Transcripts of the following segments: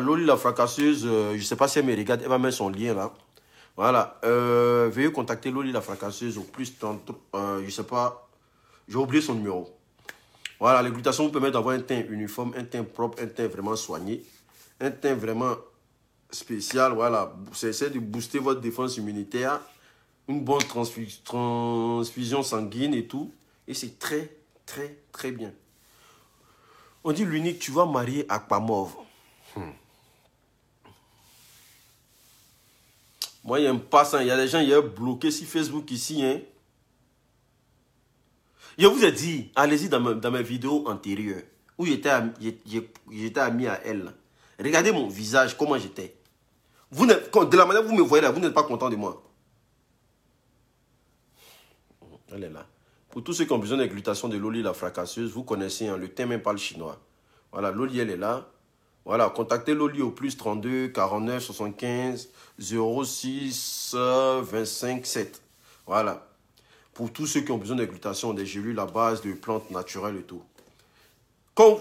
Loli la fracasseuse, euh, je ne sais pas si elle me regarde, elle va mettre son lien là. Voilà. Euh, veuillez contacter Loli la fracasseuse au plus 30, euh, je sais pas, j'ai oublié son numéro. Voilà, les glutations vous permettent d'avoir un teint uniforme, un teint propre, un teint vraiment soigné, un teint vraiment spécial. Voilà, c'est de booster votre défense immunitaire, une bonne transfusion sanguine et tout. Et c'est très, très, très bien. On dit l'unique, tu vas marier Aquamove. Hmm. Moi, il a pas ça. Il y a des gens, qui ont bloqué sur Facebook ici. Hein. Je vous ai dit, allez-y dans, mes vidéos antérieures, où j'étais ami à elle. Regardez mon visage, comment j'étais. Vous de la manière que vous me voyez là, vous n'êtes pas content de moi. Elle est là. Pour tous ceux qui ont besoin d'églutation de Loli la fracasseuse, vous connaissez, hein, le thème même parle chinois. Voilà, Loli, elle est là. Voilà, contactez Loli au plus 32 49 75 06 25 7. Voilà. Pour tous ceux qui ont besoin d'églutation, des gélules à base de plantes naturelles et tout. Quand,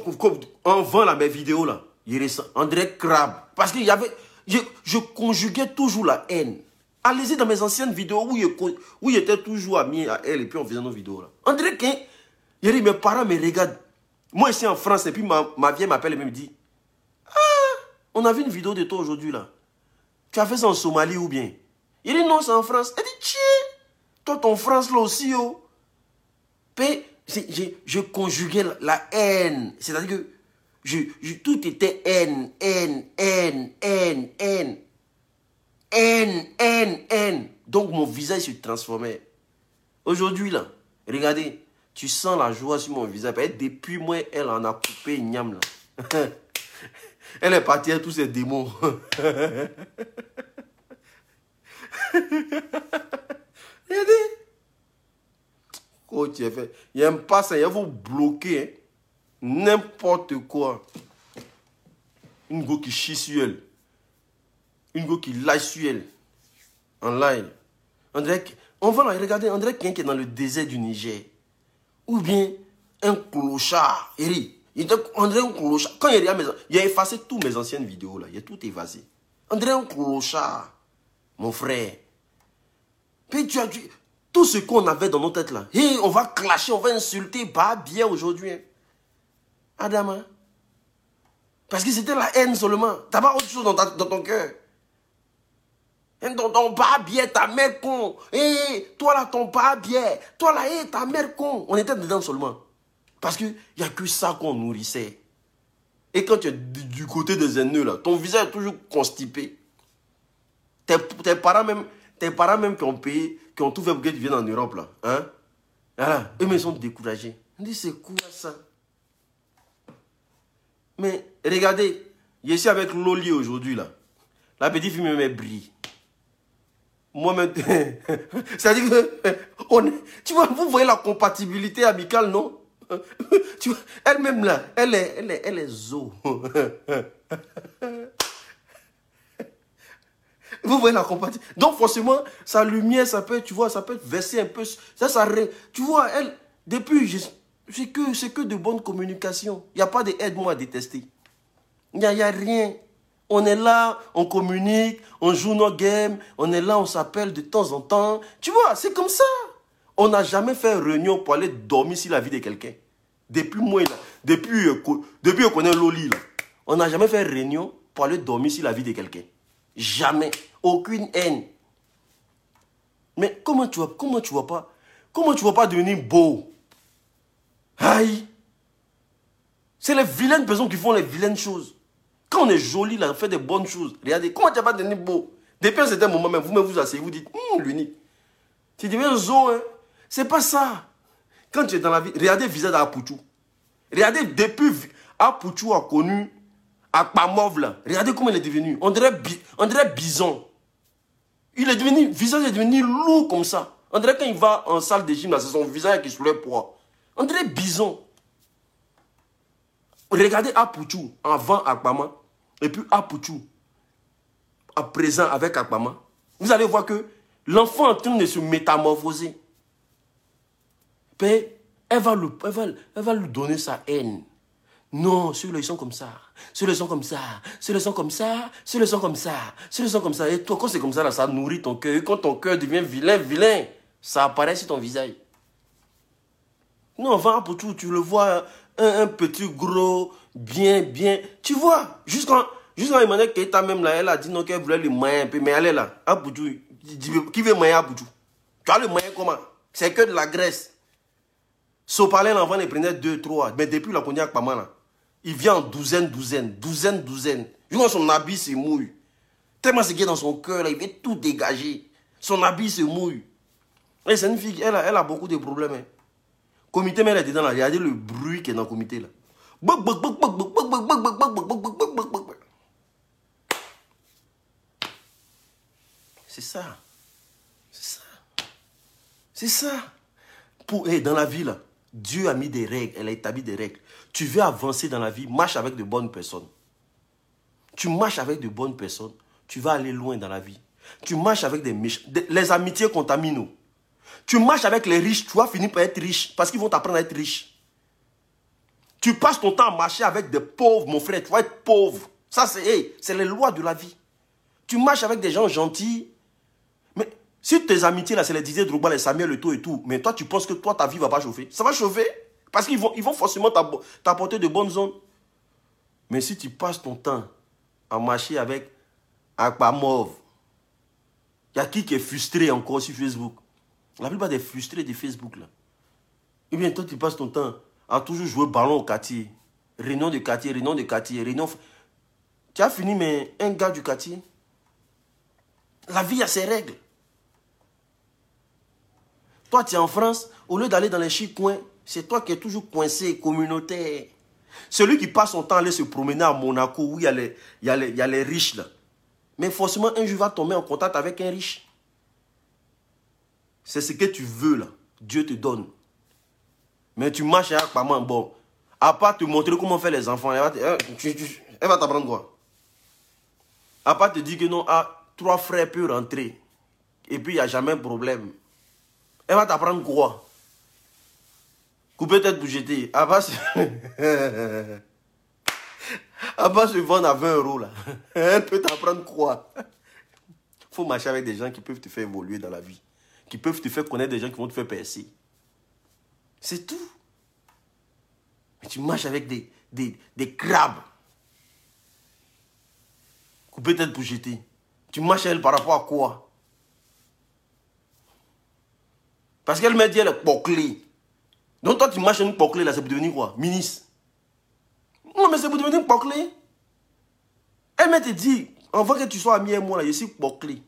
on vend là, mes vidéos là, il est André Crabe. Parce qu'il y avait. Je, je conjuguais toujours la haine. Allez-y dans mes anciennes vidéos où était toujours ami à elle et puis on faisait nos vidéos là. André Quin, il dit, mes parents me regardent. Moi ici en France, et puis ma, ma vieille m'appelle et me dit, on a vu une vidéo de toi aujourd'hui là. Tu as fait ça en Somalie ou bien? Il dit non, c'est en France. Elle dit, tiens, toi ton France là aussi, oh. je, je conjuguais la haine. C'est-à-dire que je, tout était haine, haine, haine, haine, haine. Haine, haine, haine. Donc mon visage se transformait. Aujourd'hui, là, regardez, tu sens la joie sur mon visage. Depuis moi, elle en a coupé une là. elle est partie à tous ces démons. Oh, tu fait. Il y a un passe, il va vous bloquer. Hein. N'importe quoi. Une go qui chie sur elle une go qui lâche sur elle. En live. Dirait on va regarder, dirait quelqu'un qui est dans le désert du Niger. Ou bien un clochard. Il clochard. Quand il a, il a effacé toutes mes anciennes vidéos là. Il a tout effacé. Un clochard. Mon frère. Puis tu as tout ce qu'on avait dans nos têtes là. Et on va clasher, on va insulter, pas bien aujourd'hui. Hein. Adama. Parce que c'était la haine seulement. T'as pas autre chose dans, ton cœur. Ton, pas bien, ta mère con. Eh, toi là, ton pas bien. Toi là, eh, ta mère con. On était dedans seulement. Parce qu'il n'y a que ça qu'on nourrissait. Et quand tu es du côté des ennemis, là, ton visage est toujours constipé. Tes, tes, parents même, tes parents même qui ont payé, qui ont tout fait pour que tu viennes en Europe, là. Hein? Eux, ils sont découragés. On dit, c'est quoi ça? Mais regardez, je suis avec Loli aujourd'hui, là. La petite fille me brille moi-même. C'est-à-dire que, on, tu vois, vous voyez la compatibilité amicale, non? tu vois, Elle-même là, elle est, elle est, elle est zo. Vous voyez la compatibilité. Donc forcément, sa lumière, ça peut, tu vois, ça peut verser un peu. Ça, ça, tu vois, elle, depuis, c'est que, c'est que de bonnes communications. Il n'y a pas d'aide-moi à détester. Il n'y a, a rien. On est là, on communique, on joue nos games, on est là, on s'appelle de temps en temps. Tu vois, c'est comme ça. On n'a jamais fait réunion pour aller dormir sur la vie de quelqu'un. Depuis moi, depuis, euh, depuis qu'on est Loli, là, on n'a jamais fait réunion pour aller dormir sur la vie de quelqu'un. Jamais. Aucune haine. Mais comment tu vois, comment tu vois pas, comment tu vas pas devenir beau? Aïe. C'est les vilaines personnes qui font les vilaines choses. Quand on est joli, là, on fait des bonnes choses. Regardez, comment tu n'as pas donné beau? Depuis un certain moment, même, vous-même vous asseyez, vous dites, hum, l'unique. Tu deviens zo, hein. C'est pas ça. Quand tu es dans la vie, regardez le visage d'Apuchou. Regardez, depuis Apuchou a connu Akpamov, là. Regardez comment il est devenu. On bison. Il est devenu, le visage est devenu lourd comme ça. On quand il va en salle de gym, c'est son visage qui soulève poids. On dirait bison. Regardez Apuchou avant Akpama et puis Apuchou à présent avec Akpama. Vous allez voir que l'enfant est en train de se métamorphoser. Elle va, lui, elle, va, lui donner sa haine. Non, ceux-là, ils sont comme ça. Ceux-là, ils sont comme ça. Ceux-là, ils sont comme ça. Ceux-là, ils sont comme ça. Ceux-là, sont comme ça. Et toi, quand c'est comme ça, là, ça nourrit ton cœur. Et quand ton cœur devient vilain, vilain, ça apparaît sur ton visage. Non, va pour tout, tu le vois, un, petit gros, bien, bien. Tu vois, jusqu'en jusqu'en Emmanuel Keita même là, elle a dit non qu'elle voulait le moyen un peu, mais elle est là. Qui veut moyen Aboutou Tu as le moyen comment? C'est que de la graisse. Sopalin, l'enfant, il prenait deux, trois. Mais depuis la cognac, pas mal. Il vient en douzaine, douzaine, douzaine, douzaine. vois son habit se mouille. Tellement c'est qui est dans son cœur, il veut tout dégager. Son habit se mouille. C'est une fille, elle a, beaucoup de problèmes. Hein. Comité, mais elle est dedans là. Regardez le bruit qui est dans le comité là. C'est ça. C'est ça. C'est ça. Pour, dans la vie là, Dieu a mis des règles, elle a établi des règles. Tu veux avancer dans la vie, marche avec de bonnes personnes. Tu marches avec de bonnes personnes, tu vas aller loin dans la vie. Tu marches avec des méchants. Les amitiés contaminent. Tu marches avec les riches, tu vas finir par être riche parce qu'ils vont t'apprendre à être riche. Tu passes ton temps à marcher avec des pauvres, mon frère, tu vas être pauvre. Ça, c'est les lois de la vie. Tu marches avec des gens gentils. Si tes amitiés, là, c'est les Didier Drogba, les Samuel Le et tout, mais toi, tu penses que toi, ta vie ne va pas chauffer? Ça va chauffer? Parce qu'ils vont, ils vont forcément t'apporter de bonnes zones. Mais si tu passes ton temps à marcher avec Aquamov, il y a qui qui est frustré encore sur Facebook? La plupart des frustrés de Facebook, là. Et bien, toi, tu passes ton temps à toujours jouer ballon au quartier. Réunion de quartier, réunion de quartier, réunion... Tu as fini, mais un gars du quartier. La vie a ses règles. Toi, tu es en France, au lieu d'aller dans les chic coins, c'est toi qui es toujours coincé, communautaire. Celui qui passe son temps à aller se promener à Monaco, où il y a les, riches là. Mais forcément, un jour va tomber en contact avec un riche. C'est ce que tu veux là. Dieu te donne. Mais tu marches avec maman, bon. À part te montrer comment faire les enfants, elle va t'apprendre quoi? À part te dire que non, ah, trois frères peuvent rentrer. Et puis il n'y a jamais de problème. Elle va t'apprendre quoi? Couper tête pour jeter. Abba se... se vendre à 20 euros là. Elle peut t'apprendre quoi? Faut marcher avec des gens qui peuvent te faire évoluer dans la vie. Qui peuvent te faire connaître des gens qui vont te faire percer. C'est tout. Mais tu marches avec des, des, des crabes. Couper tête pour jeter. Tu marches avec elle par rapport à quoi? Parce qu'elle m'a dit elle est poclée. Donc toi, tu marches une poclée là, c'est pour devenir quoi? Ministre. Non, mais c'est pour devenir poclé. Elle m'a dit, en que tu sois ami et moi là, je suis poclé.